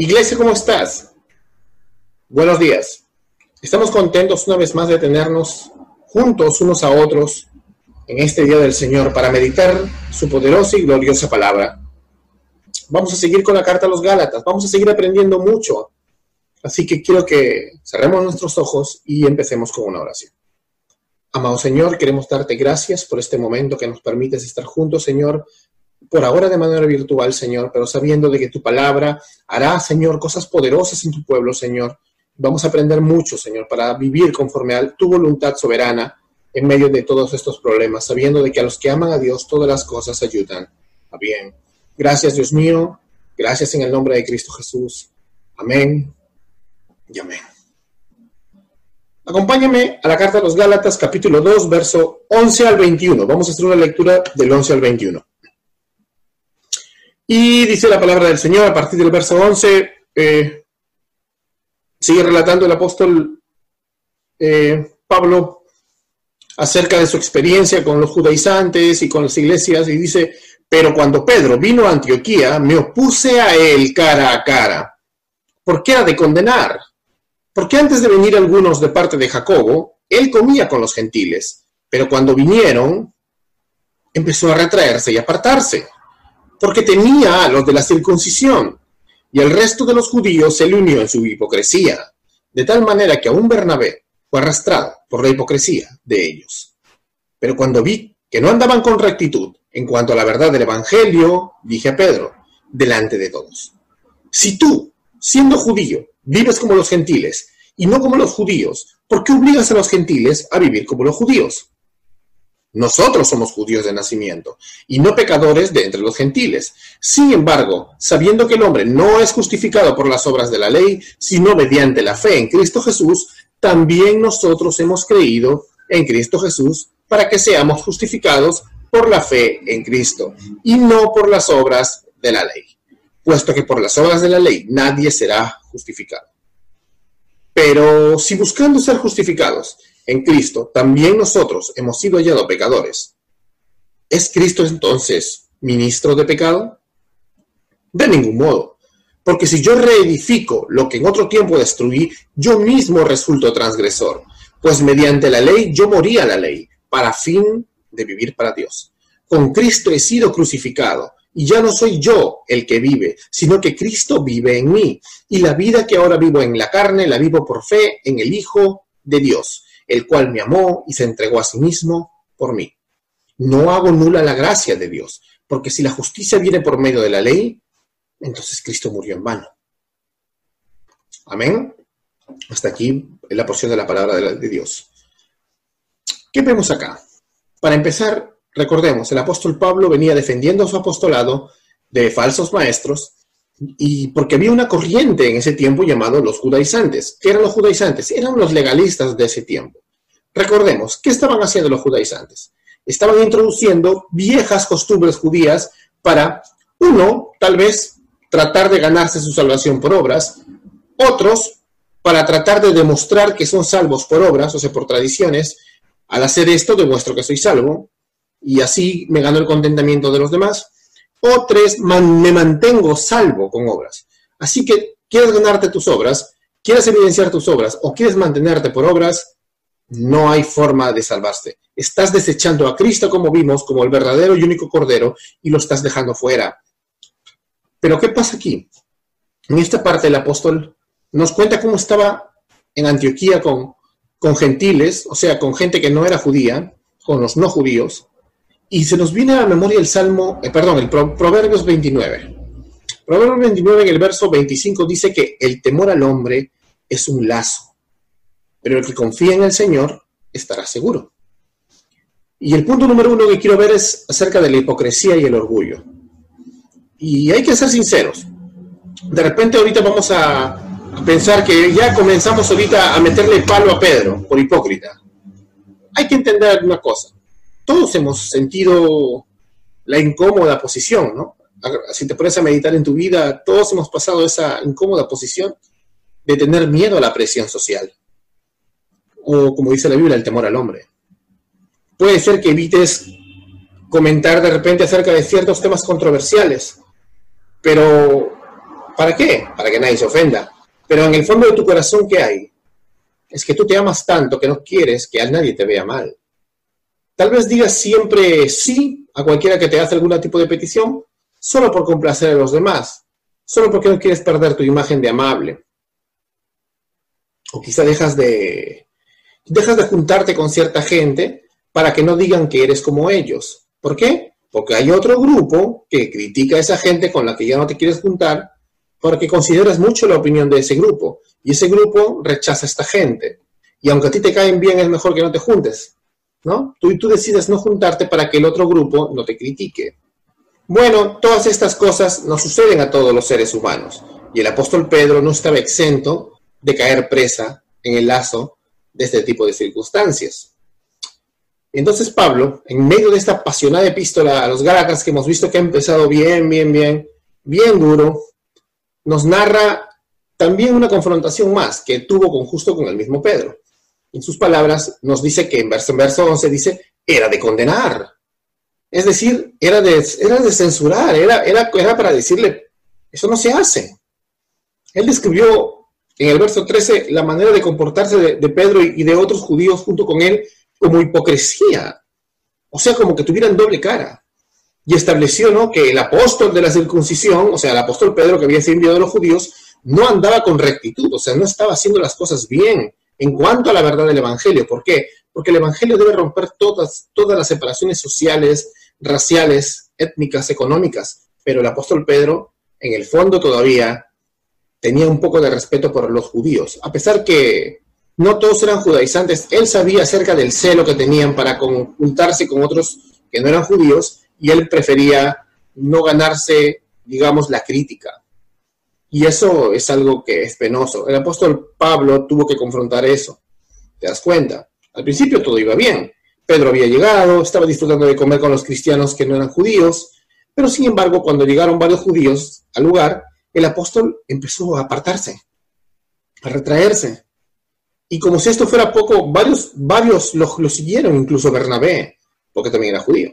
Iglesia, ¿cómo estás? Buenos días. Estamos contentos una vez más de tenernos juntos unos a otros en este día del Señor para meditar su poderosa y gloriosa palabra. Vamos a seguir con la carta a los Gálatas, vamos a seguir aprendiendo mucho. Así que quiero que cerremos nuestros ojos y empecemos con una oración. Amado Señor, queremos darte gracias por este momento que nos permites estar juntos, Señor, por ahora de manera virtual, Señor, pero sabiendo de que tu palabra hará, Señor, cosas poderosas en tu pueblo, Señor. Vamos a aprender mucho, Señor, para vivir conforme a tu voluntad soberana en medio de todos estos problemas, sabiendo de que a los que aman a Dios todas las cosas ayudan a bien. Gracias, Dios mío. Gracias en el nombre de Cristo Jesús. Amén y amén. Acompáñame a la carta de los Gálatas, capítulo 2, verso 11 al 21. Vamos a hacer una lectura del 11 al 21. Y dice la palabra del Señor a partir del verso 11, eh, sigue relatando el apóstol eh, Pablo acerca de su experiencia con los judaizantes y con las iglesias y dice, pero cuando Pedro vino a Antioquía, me opuse a él cara a cara. ¿Por qué ha de condenar? Porque antes de venir algunos de parte de Jacobo, él comía con los gentiles, pero cuando vinieron, empezó a retraerse y apartarse, porque temía a los de la circuncisión, y el resto de los judíos se le unió en su hipocresía, de tal manera que aún Bernabé fue arrastrado por la hipocresía de ellos. Pero cuando vi que no andaban con rectitud en cuanto a la verdad del Evangelio, dije a Pedro, delante de todos, si tú, siendo judío, vives como los gentiles y no como los judíos, ¿por qué obligas a los gentiles a vivir como los judíos? Nosotros somos judíos de nacimiento y no pecadores de entre los gentiles. Sin embargo, sabiendo que el hombre no es justificado por las obras de la ley, sino mediante la fe en Cristo Jesús, también nosotros hemos creído en Cristo Jesús para que seamos justificados por la fe en Cristo y no por las obras de la ley, puesto que por las obras de la ley nadie será justificado. Pero si buscando ser justificados en Cristo, también nosotros hemos sido hallados pecadores, ¿es Cristo entonces ministro de pecado? De ningún modo, porque si yo reedifico lo que en otro tiempo destruí, yo mismo resulto transgresor, pues mediante la ley yo morí a la ley, para fin de vivir para Dios. Con Cristo he sido crucificado y ya no soy yo el que vive, sino que Cristo vive en mí. Y la vida que ahora vivo en la carne, la vivo por fe en el Hijo de Dios, el cual me amó y se entregó a sí mismo por mí. No hago nula la gracia de Dios, porque si la justicia viene por medio de la ley, entonces Cristo murió en vano. Amén. Hasta aquí la porción de la palabra de, Dios. ¿Qué vemos acá? Para empezar, Recordemos, el apóstol Pablo venía defendiendo su apostolado de falsos maestros y porque había una corriente en ese tiempo llamado los judaizantes. ¿Qué eran los judaizantes? Eran los legalistas de ese tiempo. Recordemos, ¿qué estaban haciendo los judaizantes? Estaban introduciendo viejas costumbres judías para, uno, tal vez tratar de ganarse su salvación por obras, otros, para tratar de demostrar que son salvos por obras, o sea, por tradiciones. Al hacer esto, demuestro que soy salvo y así me gano el contentamiento de los demás. O tres, me mantengo salvo con obras. Así que quieres ganarte tus obras, quieres evidenciar tus obras o quieres mantenerte por obras, no hay forma de salvarte. Estás desechando a Cristo como vimos, como el verdadero y único Cordero, y lo estás dejando fuera. Pero ¿qué pasa aquí? En esta parte el apóstol nos cuenta cómo estaba en Antioquía con, con gentiles, o sea, con gente que no era judía, con los no judíos, y se nos viene a la memoria el Salmo, eh, perdón, el Proverbios 29. Proverbios 29 en el verso 25 dice que el temor al hombre es un lazo, pero el que confía en el Señor estará seguro. Y el punto número uno que quiero ver es acerca de la hipocresía y el orgullo. Y hay que ser sinceros. De repente ahorita vamos a, pensar que ya comenzamos ahorita a meterle palo a Pedro por hipócrita. Hay que entender una cosa todos hemos sentido la incómoda posición, ¿no? Si te pones a meditar en tu vida, todos hemos pasado esa incómoda posición de tener miedo a la presión social. O como dice la Biblia, el temor al hombre. Puede ser que evites comentar de repente acerca de ciertos temas controversiales, pero ¿Para qué? Para que nadie se ofenda. Pero en el fondo de tu corazón, ¿qué hay? Es que tú te amas tanto que no quieres que a nadie te vea mal. Tal vez digas siempre sí a cualquiera que te hace algún tipo de petición, solo por complacer a los demás, solo porque no quieres perder tu imagen de amable. O quizá dejas de, dejas de juntarte con cierta gente para que no digan que eres como ellos. ¿Por qué? Porque hay otro grupo que critica a esa gente con la que ya no te quieres juntar porque consideras mucho la opinión de ese grupo y ese grupo rechaza a esta gente. Y aunque a ti te caen bien, es mejor que no te juntes, Tú, tú decides no juntarte para que el otro grupo no te critique. Bueno, todas estas cosas no suceden a todos los seres humanos y el apóstol Pedro no estaba exento de caer presa en el lazo de este tipo de circunstancias. Entonces Pablo, en medio de esta apasionada epístola a los Gálatas que hemos visto que ha empezado bien, bien, bien, bien duro, nos narra también una confrontación más que tuvo con justo con el mismo Pedro. En sus palabras nos dice que en verso, en verso 11 dice, era de condenar. Es decir, era de, era de censurar, era, era, era para decirle, eso no se hace. Él describió en el verso 13 la manera de comportarse de, Pedro y, de otros judíos junto con él como hipocresía, o sea, como que tuvieran doble cara. Y estableció ¿no? que el apóstol de la circuncisión, o sea, el apóstol Pedro que había sido enviado a los judíos, no andaba con rectitud, o sea, no estaba haciendo las cosas bien en cuanto a la verdad del Evangelio. ¿Por qué? Porque el Evangelio debe romper todas, todas las separaciones sociales, raciales, étnicas, económicas. Pero el apóstol Pedro, en el fondo todavía, tenía un poco de respeto por los judíos. A pesar que no todos eran judaizantes, él sabía acerca del celo que tenían para conjuntarse con otros que no eran judíos y él prefería no ganarse, digamos, la crítica. Y eso es algo que es penoso. El apóstol Pablo tuvo que confrontar eso. ¿Te das cuenta? Al principio todo iba bien. Pedro había llegado, estaba disfrutando de comer con los cristianos que no eran judíos, pero sin embargo, cuando llegaron varios judíos al lugar, el apóstol empezó a apartarse, a retraerse. Y como si esto fuera poco, varios, varios lo, siguieron, incluso Bernabé, porque también era judío.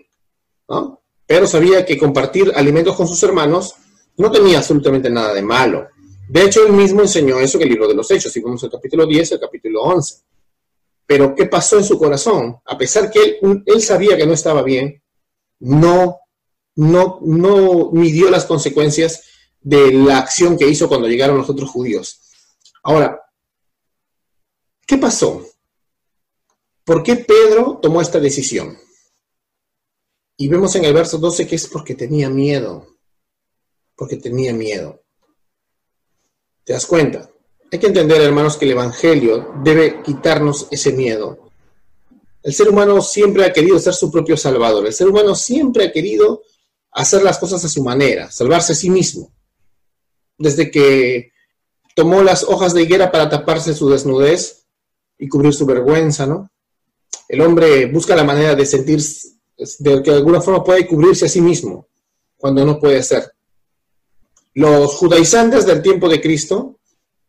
Pero sabía que compartir alimentos con sus hermanos no tenía absolutamente nada de malo. De hecho, él mismo enseñó eso en el libro de los Hechos, si vemos el capítulo 10 el capítulo 11. Pero, ¿qué pasó en su corazón? A pesar que él, él sabía que no estaba bien, no, no, no midió las consecuencias de la acción que hizo cuando llegaron los otros judíos. Ahora, ¿qué pasó? ¿Por qué Pedro tomó esta decisión? Y vemos en el verso 12 que es porque tenía miedo, porque tenía miedo. ¿Te das cuenta? Hay que entender, hermanos, que el Evangelio debe quitarnos ese miedo. El ser humano siempre ha querido ser su propio salvador. El ser humano siempre ha querido hacer las cosas a su manera, salvarse a sí mismo desde que tomó las hojas de higuera para taparse su desnudez y cubrir su vergüenza, ¿no? El hombre busca la manera de sentir, de que de alguna forma puede cubrirse a sí mismo, cuando no puede ser. Los judaizantes del tiempo de Cristo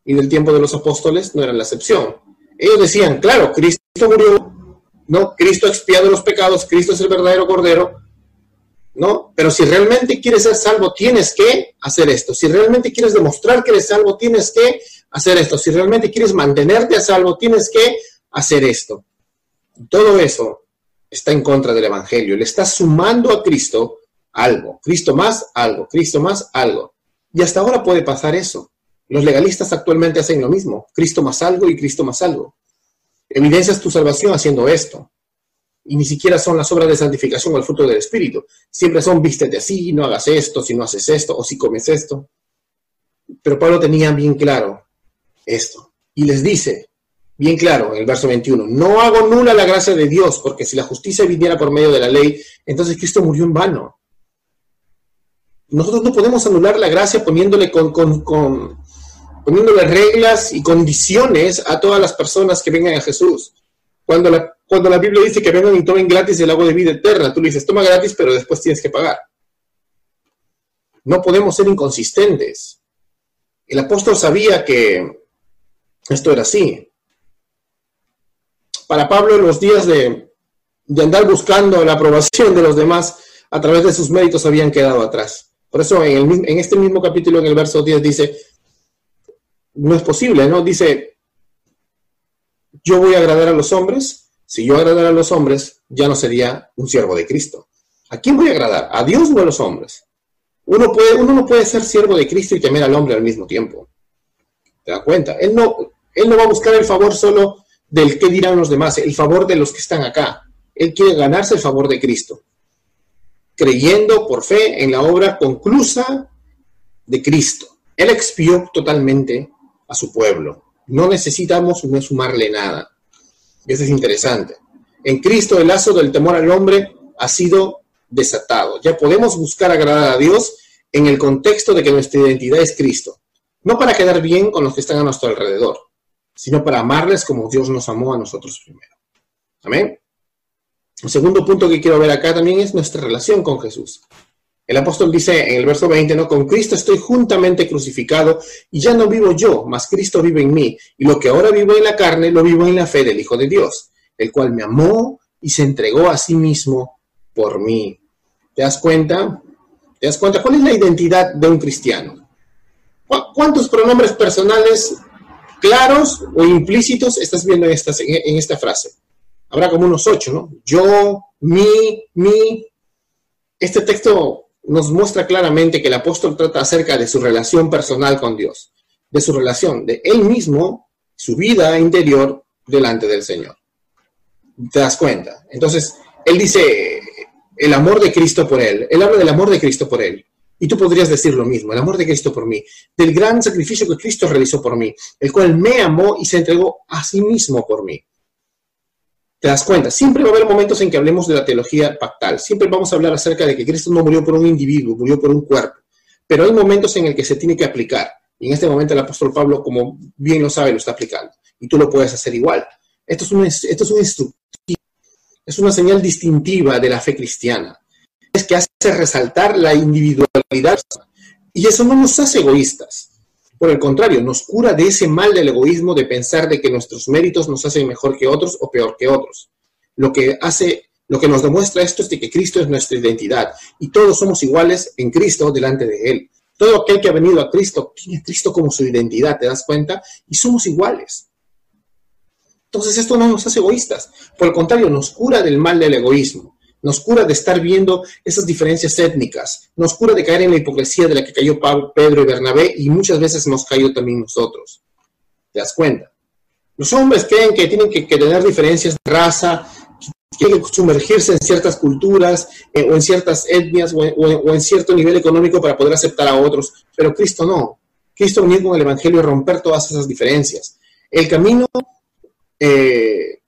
y del tiempo de los apóstoles no eran la excepción. Ellos decían, claro, Cristo murió, ¿no? Cristo ha expiado los pecados, Cristo es el verdadero Cordero, ¿no? Pero si realmente quieres ser salvo, tienes que hacer esto. Si realmente quieres demostrar que eres salvo, tienes que hacer esto. Si realmente quieres mantenerte a salvo, tienes que hacer esto. Todo eso está en contra del Evangelio. Le está sumando a Cristo algo. Cristo más algo. Cristo más algo. Y hasta ahora puede pasar eso. Los legalistas actualmente hacen lo mismo. Cristo más algo y Cristo más algo. Evidencias tu salvación haciendo esto y ni siquiera son las obras de santificación o el fruto del Espíritu. Siempre son vístete así, no hagas esto, si no haces esto, o si comes esto. Pero Pablo tenía bien claro esto. Y les dice, bien claro, en el verso 21, no hago nula la gracia de Dios, porque si la justicia viniera por medio de la ley, entonces Cristo murió en vano. Nosotros no podemos anular la gracia poniéndole, con, con, poniéndole reglas y condiciones a todas las personas que vengan a Jesús. Cuando la, cuando la Biblia dice que vengan y tomen gratis el agua de vida eterna, tú le dices, toma gratis, pero después tienes que pagar. No podemos ser inconsistentes. El apóstol sabía que esto era así. Para Pablo, los días de, de andar buscando la aprobación de los demás a través de sus méritos habían quedado atrás. Por eso en, en este mismo capítulo, en el verso 10, dice, no es posible, ¿no? Dice, yo voy a agradar a los hombres, si yo agradara a los hombres, ya no sería un siervo de Cristo. ¿A quién voy a agradar? ¿A Dios o a los hombres? Uno, puede, uno no puede ser siervo de Cristo y temer al hombre al mismo tiempo. ¿Te das cuenta? Él no, él no va a buscar el favor solo del que dirán los demás, el favor de los que están acá. Él quiere ganarse el favor de Cristo, creyendo por fe en la obra conclusa de Cristo. Él expió totalmente a su pueblo. No necesitamos no sumarle nada. Y eso es interesante. En Cristo el lazo del temor al hombre ha sido desatado. Ya podemos buscar agradar a Dios en el contexto de que nuestra identidad es Cristo. No para quedar bien con los que están a nuestro alrededor, sino para amarles como Dios nos amó a nosotros primero. Amén. El segundo punto que quiero ver acá también es nuestra relación con Jesús. El apóstol dice en el verso 20, ¿no? Con Cristo estoy juntamente crucificado y ya no vivo yo, mas Cristo vive en mí. Y lo que ahora vivo en la carne, lo vivo en la fe del Hijo de Dios, el cual me amó y se entregó a sí mismo por mí. ¿Te das cuenta? ¿Te das cuenta? ¿Cuál es la identidad de un cristiano? ¿Cuántos pronombres personales claros o implícitos estás viendo en esta, en esta frase? Habrá como unos ocho, ¿no? Yo, mi, mi. Este texto nos muestra claramente que el apóstol trata acerca de su relación personal con Dios, de su relación, de él mismo, su vida interior delante del Señor. ¿Te das cuenta? Entonces, él dice el amor de Cristo por él, él habla del amor de Cristo por él. Y tú podrías decir lo mismo, el amor de Cristo por mí, del gran sacrificio que Cristo realizó por mí, el cual me amó y se entregó a sí mismo por mí. ¿Te das cuenta? Siempre va a haber momentos en que hablemos de la teología pactal. Siempre vamos a hablar acerca de que Cristo no murió por un individuo, murió por un cuerpo. Pero hay momentos en el que se tiene que aplicar. Y en este momento el apóstol Pablo, como bien lo sabe, lo está aplicando. Y tú lo puedes hacer igual. Esto es un, esto es un instructivo. Es una señal distintiva de la fe cristiana. Es que hace resaltar la individualidad. Y eso no nos hace egoístas. Por el contrario, nos cura de ese mal del egoísmo de pensar de que nuestros méritos nos hacen mejor que otros o peor que otros. Lo que hace, lo que nos demuestra esto es que Cristo es nuestra identidad y todos somos iguales en Cristo delante de Él. Todo aquel que ha venido a Cristo tiene a Cristo como su identidad, ¿te das cuenta? Y somos iguales. Entonces esto no nos hace egoístas, por el contrario, nos cura del mal del egoísmo nos cura de estar viendo esas diferencias étnicas, nos cura de caer en la hipocresía de la que cayó Pedro y Bernabé y muchas veces hemos caído también nosotros. ¿Te das cuenta? Los hombres creen que tienen que, tener diferencias de raza, que tienen que sumergirse en ciertas culturas eh, o en ciertas etnias o en, cierto nivel económico para poder aceptar a otros, pero Cristo no. Cristo vino con el Evangelio a romper todas esas diferencias. El camino, eh,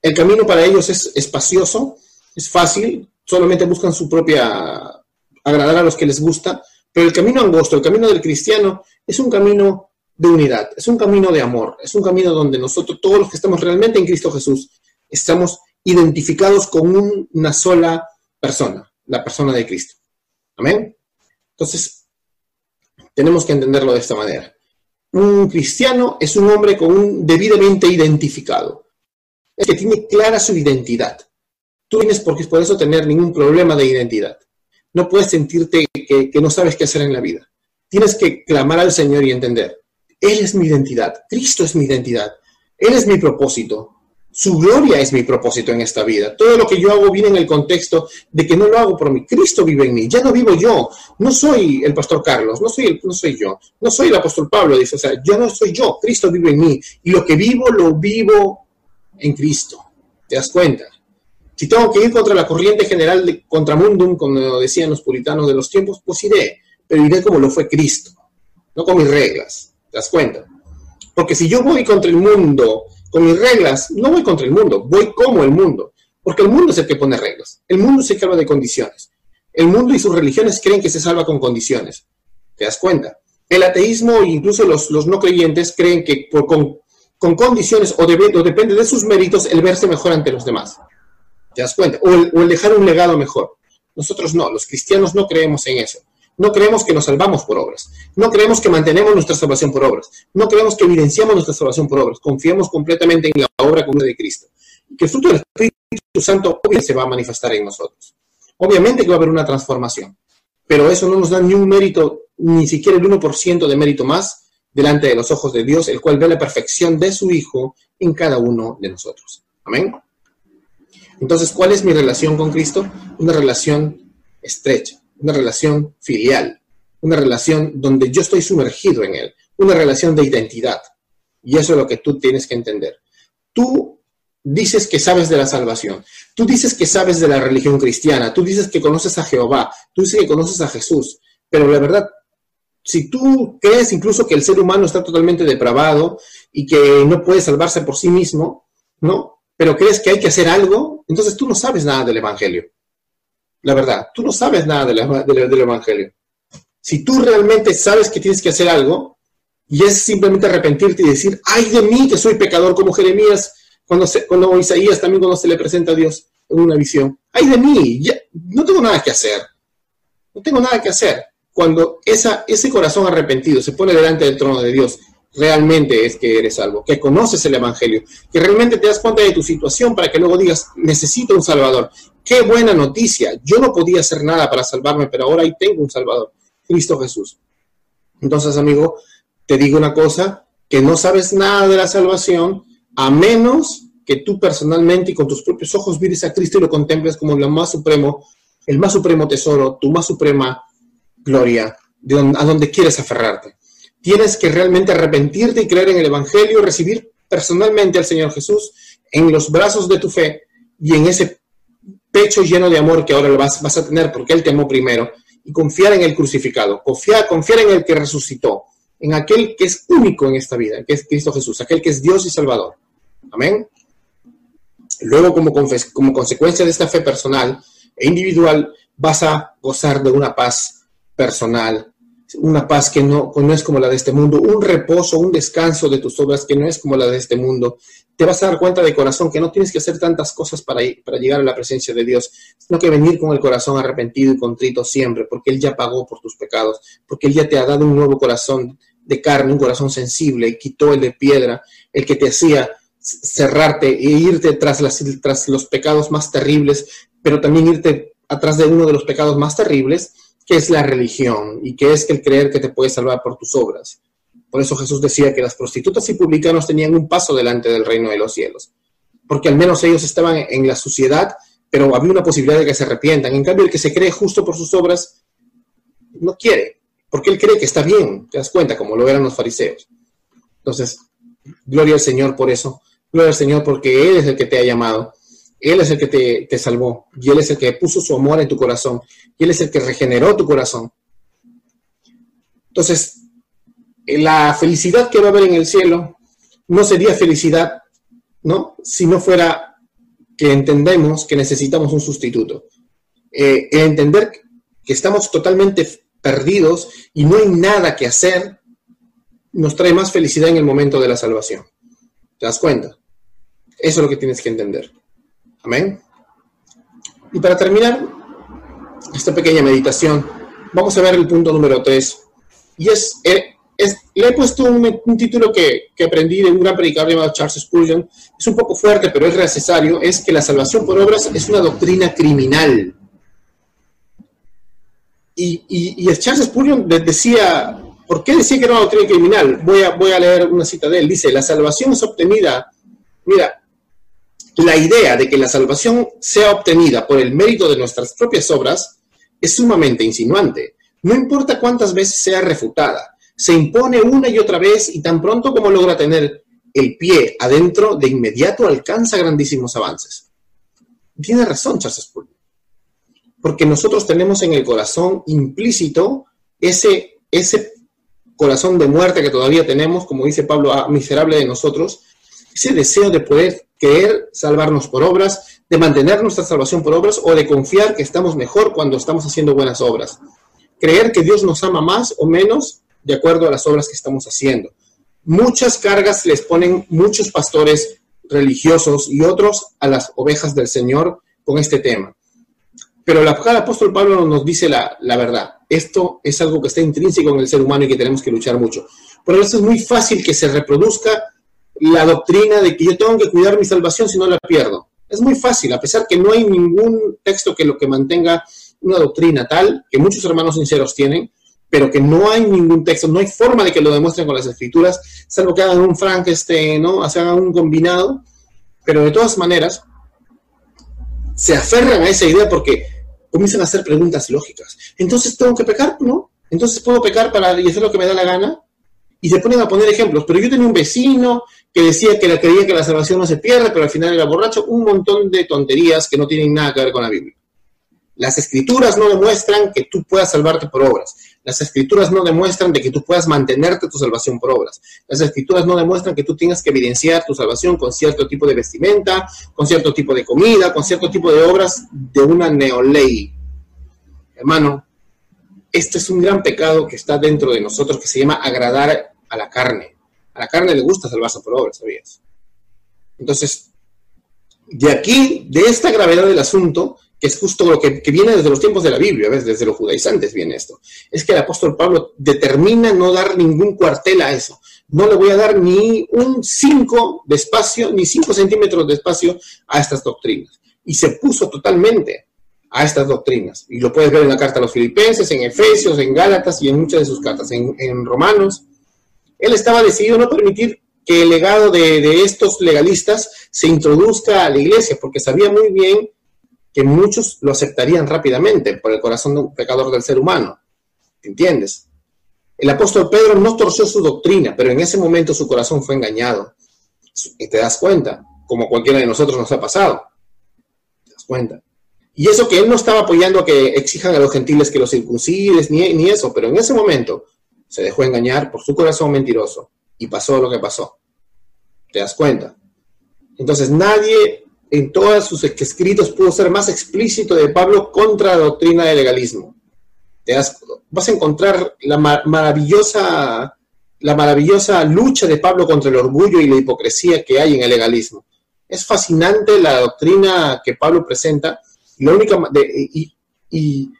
el camino para ellos es espacioso, es fácil, solamente buscan su propia, agradar a los que les gusta, pero el camino angosto, el camino del cristiano, es un camino de unidad, es un camino de amor, es un camino donde nosotros, todos los que estamos realmente en Cristo Jesús, estamos identificados con una sola persona, la persona de Cristo. Amén. Entonces, tenemos que entenderlo de esta manera. Un cristiano es un hombre con un debidamente identificado, es que tiene clara su identidad. Tú tienes por, por eso tener ningún problema de identidad. No puedes sentirte que, no sabes qué hacer en la vida. Tienes que clamar al Señor y entender. Él es mi identidad. Cristo es mi identidad. Él es mi propósito. Su gloria es mi propósito en esta vida. Todo lo que yo hago viene en el contexto de que no lo hago por mí. Cristo vive en mí. Ya no vivo yo. No soy el pastor Carlos. No soy, no soy yo. No soy el apóstol Pablo. Dice, o sea, yo no soy yo. Cristo vive en mí. Y lo que vivo, lo vivo en Cristo. ¿Te das cuenta? Si tengo que ir contra la corriente general de contramundum, como decían los puritanos de los tiempos, pues iré, pero iré como lo fue Cristo, no con mis reglas, ¿te das cuenta? Porque si yo voy contra el mundo con mis reglas, no voy contra el mundo, voy como el mundo, porque el mundo es el que pone reglas, el mundo se habla de condiciones, el mundo y sus religiones creen que se salva con condiciones, ¿te das cuenta? El ateísmo e incluso los, no creyentes creen que con, condiciones o, o depende de sus méritos el verse mejor ante los demás. ¿Te das cuenta? O el, dejar un legado mejor. Nosotros no, los cristianos no creemos en eso. No creemos que nos salvamos por obras. No creemos que mantenemos nuestra salvación por obras. No creemos que evidenciamos nuestra salvación por obras. Confiamos completamente en la obra común de Cristo. Que el fruto del Espíritu Santo obviamente se va a manifestar en nosotros. Obviamente que va a haber una transformación. pero eso no nos da ni un mérito, ni siquiera el 1% de mérito más delante de los ojos de Dios, el cual ve la perfección de su Hijo en cada uno de nosotros. Amén. Entonces, ¿cuál es mi relación con Cristo? Una relación estrecha, una relación filial, una relación donde yo estoy sumergido en Él, una relación de identidad. Y eso es lo que tú tienes que entender. Tú dices que sabes de la salvación, tú dices que sabes de la religión cristiana, tú dices que conoces a Jehová, tú dices que conoces a Jesús, pero la verdad, si tú crees incluso que el ser humano está totalmente depravado y que no puede salvarse por sí mismo, ¿no? Pero crees que hay que hacer algo, entonces tú no sabes nada del Evangelio. La verdad, tú no sabes nada del, Evangelio. Si tú realmente sabes que tienes que hacer algo, y es simplemente arrepentirte y decir, ay de mí que soy pecador, como Jeremías, cuando, se, cuando Isaías también cuando se le presenta a Dios en una visión, ay de mí, ya, no tengo nada que hacer, no tengo nada que hacer. Cuando esa, ese corazón arrepentido se pone delante del trono de Dios, realmente es que eres salvo, que conoces el Evangelio, que realmente te das cuenta de tu situación para que luego digas, necesito un Salvador. Qué buena noticia, yo no podía hacer nada para salvarme, pero ahora ahí tengo un Salvador, Cristo Jesús. Entonces, amigo, te digo una cosa, que no sabes nada de la salvación, a menos que tú personalmente y con tus propios ojos mires a Cristo y lo contemples como lo más supremo, el más supremo tesoro, tu más suprema gloria, a donde quieres aferrarte. Tienes que realmente arrepentirte y creer en el Evangelio, recibir personalmente al Señor Jesús en los brazos de tu fe y en ese pecho lleno de amor que ahora lo vas, a tener porque Él te amó primero y confiar en el crucificado, confiar, confiar en el que resucitó, en aquel que es único en esta vida, que es Cristo Jesús, aquel que es Dios y Salvador. Amén. Luego, como, como consecuencia de esta fe personal e individual, vas a gozar de una paz personal, una paz que no, no es como la de este mundo, un reposo, un descanso de tus obras que no es como la de este mundo. Te vas a dar cuenta de corazón que no tienes que hacer tantas cosas para, para llegar a la presencia de Dios, sino que venir con el corazón arrepentido y contrito siempre, porque Él ya pagó por tus pecados, porque Él ya te ha dado un nuevo corazón de carne, un corazón sensible, y quitó el de piedra, el que te hacía cerrarte e irte tras, las, tras los pecados más terribles, pero también irte atrás de uno de los pecados más terribles, que es la religión y que es el creer que te puedes salvar por tus obras. Por eso Jesús decía que las prostitutas y publicanos tenían un paso delante del reino de los cielos, porque al menos ellos estaban en la suciedad, pero había una posibilidad de que se arrepientan. En cambio, el que se cree justo por sus obras no quiere, porque él cree que está bien, te das cuenta, como lo eran los fariseos. Entonces, gloria al Señor por eso, gloria al Señor porque Él es el que te ha llamado, Él es el que te, salvó, y Él es el que puso su amor en tu corazón, y Él es el que regeneró tu corazón. Entonces, la felicidad que va a haber en el cielo no sería felicidad, ¿no? Si no fuera que entendemos que necesitamos un sustituto. Eh, entender que estamos totalmente perdidos y no hay nada que hacer, nos trae más felicidad en el momento de la salvación. ¿Te das cuenta? Eso es lo que tienes que entender. Amén. Y para terminar esta pequeña meditación, vamos a ver el punto número 3. Y es, eh, es, le he puesto un, título que, que, aprendí de un gran predicador llamado Charles Spurgeon. Es un poco fuerte, pero es necesario. Es que la salvación por obras es una doctrina criminal. Y, y, Charles Spurgeon decía, ¿por qué decía que era una doctrina criminal? Voy a, voy a leer una cita de él. Dice, la salvación es obtenida, mira, la idea de que la salvación sea obtenida por el mérito de nuestras propias obras es sumamente insinuante. No importa cuántas veces sea refutada, se impone una y otra vez y tan pronto como logra tener el pie adentro, de inmediato alcanza grandísimos avances. Tiene razón Charles Spurgeon porque nosotros tenemos en el corazón implícito ese, ese corazón de muerte que todavía tenemos, como dice Pablo, ah, miserable de nosotros, ese deseo de poder querer salvarnos por obras, de mantener nuestra salvación por obras o de confiar que estamos mejor cuando estamos haciendo buenas obras. Creer que Dios nos ama más o menos de acuerdo a las obras que estamos haciendo. Muchas cargas les ponen muchos pastores religiosos y otros a las ovejas del Señor con este tema. Pero el apóstol Pablo nos dice la, verdad. Esto es algo que está intrínseco en el ser humano y que tenemos que luchar mucho. Por eso es muy fácil que se reproduzca la doctrina de que yo tengo que cuidar mi salvación si no la pierdo. Es muy fácil, a pesar que no hay ningún texto que lo que mantenga una doctrina tal que muchos hermanos sinceros tienen, pero que no hay ningún texto, no hay forma de que lo demuestren con las escrituras, salvo que hagan un Frankenstein, ¿no? hagan un combinado, pero de todas maneras se aferran a esa idea porque comienzan a hacer preguntas lógicas. Entonces tengo que pecar, ¿no? Entonces puedo pecar para y hacer lo que me da la gana. Y se ponen a poner ejemplos. Pero yo tenía un vecino que decía que creía que la salvación no se pierde, pero al final era borracho. Un montón de tonterías que no tienen nada que ver con la Biblia. Las escrituras no demuestran que tú puedas salvarte por obras. Las escrituras no demuestran de que tú puedas mantenerte tu salvación por obras. Las escrituras no demuestran que tú tengas que evidenciar tu salvación con cierto tipo de vestimenta, con cierto tipo de comida, con cierto tipo de obras de una neoley. Hermano, este es un gran pecado que está dentro de nosotros que se llama agradar a la carne. A la carne le gusta salvarse por obras, ¿sabías? Entonces, de aquí, de esta gravedad del asunto, que es justo lo que, viene desde los tiempos de la Biblia, ¿ves? desde los judaizantes viene esto, es que el apóstol Pablo determina no dar ningún cuartel a eso. No le voy a dar ni un 5 de espacio, ni 5 centímetros de espacio a estas doctrinas. Y se puso totalmente a estas doctrinas. Y lo puedes ver en la carta a los filipenses, en Efesios, en Gálatas y en muchas de sus cartas, en, Romanos. Él estaba decidido no permitir que el legado de, de estos legalistas se introduzca a la iglesia, porque sabía muy bien que muchos lo aceptarían rápidamente por el corazón de un pecador del ser humano. ¿Entiendes? El apóstol Pedro no torció su doctrina, pero en ese momento su corazón fue engañado. Y te das cuenta, como cualquiera de nosotros nos ha pasado. Te das cuenta. Y eso que él no estaba apoyando a que exijan a los gentiles que los circuncides, ni, ni eso, pero en ese momento se dejó engañar por su corazón mentiroso y pasó lo que pasó. ¿Te das cuenta? Entonces nadie en todos sus escritos pudo ser más explícito de Pablo contra la doctrina del legalismo. Te vas a encontrar la maravillosa, la maravillosa lucha de Pablo contra el orgullo y la hipocresía que hay en el legalismo. Es fascinante la doctrina que Pablo presenta y,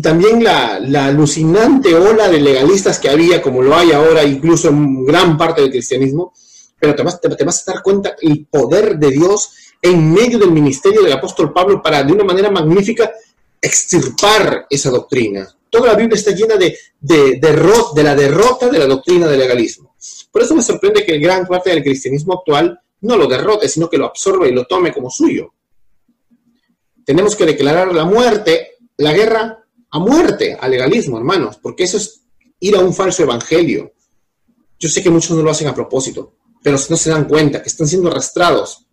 también la, alucinante ola de legalistas que había, como lo hay ahora, incluso en gran parte del cristianismo, pero te vas, te vas a dar cuenta el poder de Dios en medio del ministerio del apóstol Pablo para de una manera magnífica extirpar esa doctrina. Toda la Biblia está llena de, de, de la derrota de la doctrina del legalismo. Por eso me sorprende que gran parte del cristianismo actual no lo derrote, sino que lo absorbe y lo tome como suyo. Tenemos que declarar la muerte, la guerra a muerte al legalismo, hermanos, porque eso es ir a un falso evangelio. Yo sé que muchos no lo hacen a propósito, pero no se dan cuenta que están siendo arrastrados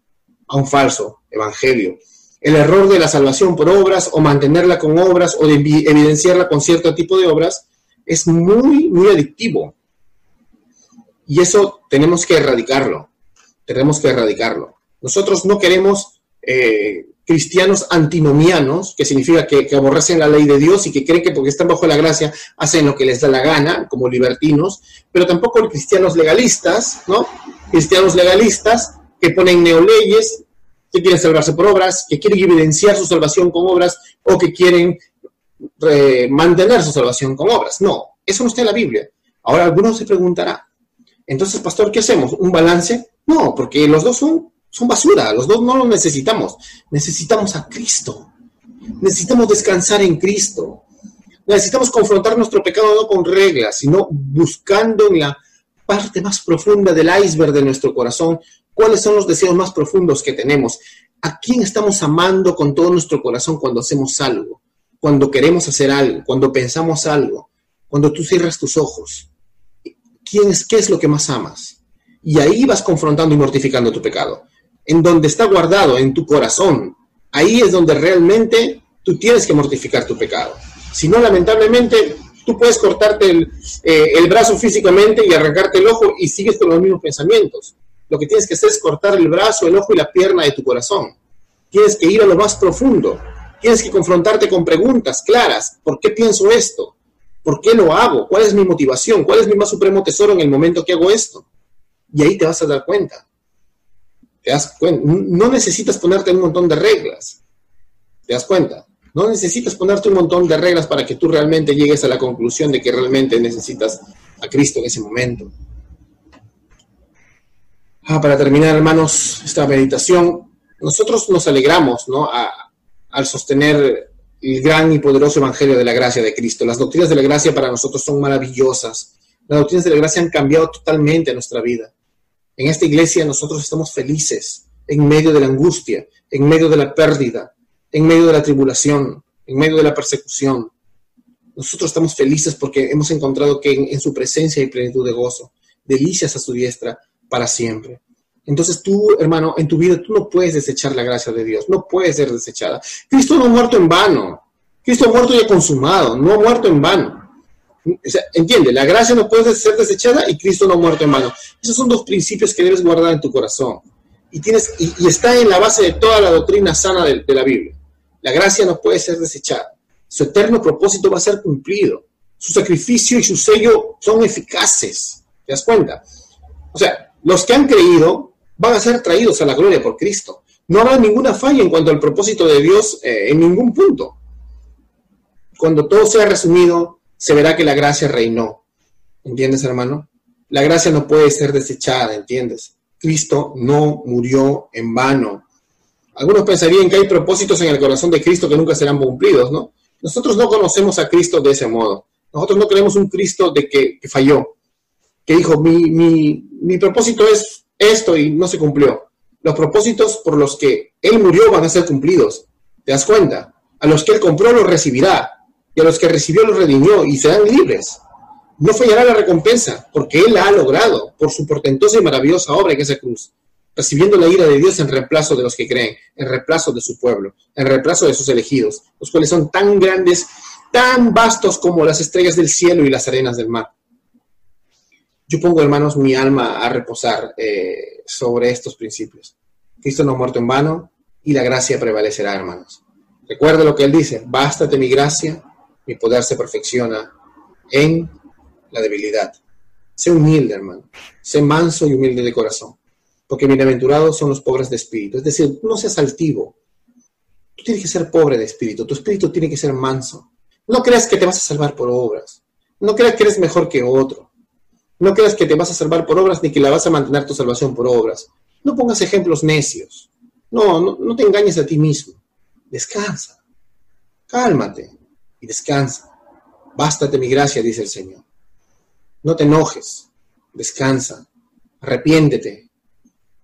a un falso evangelio. El error de la salvación por obras o mantenerla con obras o de evidenciarla con cierto tipo de obras es muy, muy adictivo. Y eso tenemos que erradicarlo. Tenemos que erradicarlo. Nosotros no queremos eh, cristianos antinomianos, que significa que, aborrecen la ley de Dios y que creen que porque están bajo la gracia hacen lo que les da la gana, como libertinos, pero tampoco cristianos legalistas, ¿no? Cristianos legalistas que ponen neoleyes, que quieren salvarse por obras, que quieren evidenciar su salvación con obras o que quieren eh, mantener su salvación con obras. No, eso no está en la Biblia. Ahora algunos se preguntará, entonces, pastor, ¿qué hacemos? ¿Un balance? No, porque los dos son, son basura, los dos no los necesitamos. Necesitamos a Cristo. Necesitamos descansar en Cristo. Necesitamos confrontar nuestro pecado no con reglas, sino buscando en la parte más profunda del iceberg de nuestro corazón cuáles son los deseos más profundos que tenemos, a quién estamos amando con todo nuestro corazón cuando hacemos algo, cuando queremos hacer algo, cuando pensamos algo, cuando tú cierras tus ojos. ¿Quién es, ¿Qué es lo que más amas? Y ahí vas confrontando y mortificando tu pecado. En donde está guardado, en tu corazón, ahí es donde realmente tú tienes que mortificar tu pecado. Si no, lamentablemente, tú puedes cortarte el, eh, el brazo físicamente y arrancarte el ojo y sigues con los mismos pensamientos lo que tienes que hacer es cortar el brazo, el ojo y la pierna de tu corazón. Tienes que ir a lo más profundo. Tienes que confrontarte con preguntas claras. ¿Por qué pienso esto? ¿Por qué lo hago? ¿Cuál es mi motivación? ¿Cuál es mi más supremo tesoro en el momento que hago esto? Y ahí te vas a dar cuenta. ¿Te das cuenta? No necesitas ponerte un montón de reglas. ¿Te das cuenta? No necesitas ponerte un montón de reglas para que tú realmente llegues a la conclusión de que realmente necesitas a Cristo en ese momento. Ah, para terminar, hermanos, esta meditación, nosotros nos alegramos ¿no? al sostener el gran y poderoso evangelio de la gracia de Cristo. Las doctrinas de la gracia para nosotros son maravillosas. Las doctrinas de la gracia han cambiado totalmente nuestra vida. En esta iglesia nosotros estamos felices en medio de la angustia, en medio de la pérdida, en medio de la tribulación, en medio de la persecución. Nosotros estamos felices porque hemos encontrado que en, su presencia hay plenitud de gozo, delicias a su diestra para siempre. Entonces tú, hermano, en tu vida tú no puedes desechar la gracia de Dios, no puede ser desechada. Cristo no ha muerto en vano, Cristo ha muerto ya consumado, no ha muerto en vano. Entiende, la gracia no puede ser desechada y Cristo no muerto en vano. Esos son dos principios que debes guardar en tu corazón. Y, tienes, y, está en la base de toda la doctrina sana de, de la Biblia. La gracia no puede ser desechada. Su eterno propósito va a ser cumplido. Su sacrificio y su sello son eficaces. ¿Te das cuenta? O sea, los que han creído van a ser traídos a la gloria por Cristo. No habrá ninguna falla en cuanto al propósito de Dios eh, en ningún punto. Cuando todo sea resumido, se verá que la gracia reinó. ¿Entiendes, hermano? La gracia no puede ser desechada, ¿entiendes? Cristo no murió en vano. Algunos pensarían que hay propósitos en el corazón de Cristo que nunca serán cumplidos, ¿no? Nosotros no conocemos a Cristo de ese modo. Nosotros no creemos un Cristo de que, falló, que dijo, mi, mi propósito es esto y no se cumplió. Los propósitos por los que Él murió van a ser cumplidos. ¿Te das cuenta? A los que Él compró los recibirá, y a los que recibió los redimió y serán libres. No fallará la recompensa, porque Él la ha logrado por su portentosa y maravillosa obra en esa cruz recibiendo la ira de Dios en reemplazo de los que creen, en reemplazo de su pueblo, en reemplazo de sus elegidos, los cuales son tan grandes, tan vastos como las estrellas del cielo y las arenas del mar. Yo pongo, hermanos, mi alma a reposar eh, sobre estos principios. Cristo no muerto en vano y la gracia prevalecerá, hermanos. Recuerda lo que Él dice, bástate mi gracia, mi poder se perfecciona en la debilidad. Sé humilde, hermano. Sé manso y humilde de corazón porque bienaventurados son los pobres de espíritu. Es decir, no seas altivo. Tú tienes que ser pobre de espíritu. Tu espíritu tiene que ser manso. No creas que te vas a salvar por obras. No creas que eres mejor que otro. No creas que te vas a salvar por obras ni que la vas a mantener tu salvación por obras. No pongas ejemplos necios. No, no, no te engañes a ti mismo. Descansa. Cálmate y descansa. Bástate mi gracia, dice el Señor. No te enojes. Descansa. Arrepiéntete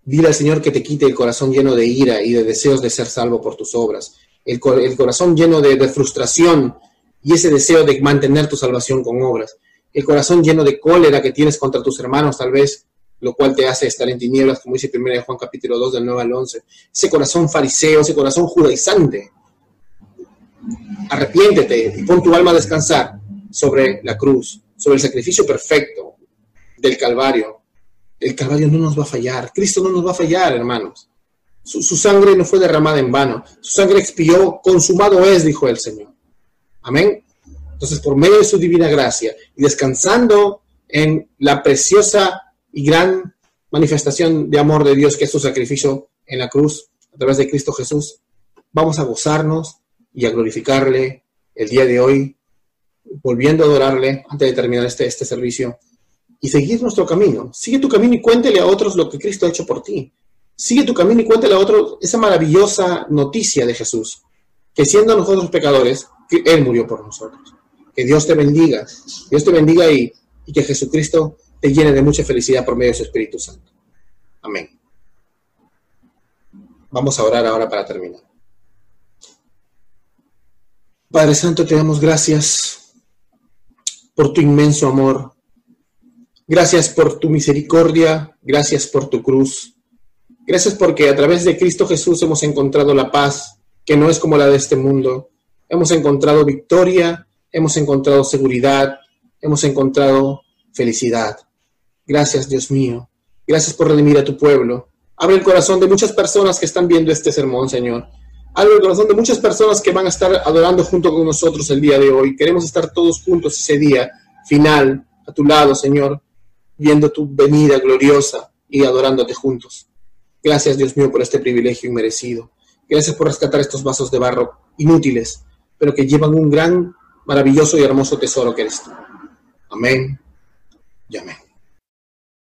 Dile al Señor que te quite el corazón lleno de ira y de deseos de ser salvo por tus obras, el, corazón lleno de, frustración y ese deseo de mantener tu salvación con obras, el corazón lleno de cólera que tienes contra tus hermanos tal vez, lo cual te hace estar en tinieblas, como dice 1 Juan capítulo 2 del 9 al 11, ese corazón fariseo, ese corazón judaizante. Arrepiéntete y pon tu alma a descansar sobre la cruz, sobre el sacrificio perfecto del Calvario, el Calvario no nos va a fallar. Cristo no nos va a fallar, hermanos. Su, sangre no fue derramada en vano. Su sangre expió, consumado es, dijo el Señor. Amén. Entonces, por medio de su divina gracia y descansando en la preciosa y gran manifestación de amor de Dios que es su sacrificio en la cruz a través de Cristo Jesús, vamos a gozarnos y a glorificarle el día de hoy, volviendo a adorarle antes de terminar este, este servicio y seguir nuestro camino. Sigue tu camino y cuéntele a otros lo que Cristo ha hecho por ti. Sigue tu camino y cuéntele a otros esa maravillosa noticia de Jesús, que siendo nosotros pecadores, Él murió por nosotros. Que Dios te bendiga, Dios te bendiga y, y que Jesucristo te llene de mucha felicidad por medio de su Espíritu Santo. Amén. Vamos a orar ahora para terminar. Padre Santo, te damos gracias por tu inmenso amor, Gracias por tu misericordia, gracias por tu cruz. Gracias porque a través de Cristo Jesús hemos encontrado la paz, que no es como la de este mundo. Hemos encontrado victoria, hemos encontrado seguridad, hemos encontrado felicidad. Gracias, Dios mío. Gracias por redimir a tu pueblo. Abre el corazón de muchas personas que están viendo este sermón, Señor. Abre el corazón de muchas personas que van a estar adorando junto con nosotros el día de hoy. Queremos estar todos juntos ese día final a tu lado, Señor viendo tu venida gloriosa y adorándote juntos. Gracias, Dios mío, por este privilegio inmerecido. Gracias por rescatar estos vasos de barro inútiles, pero que llevan un gran, maravilloso y hermoso tesoro que eres tú. Amén y amén.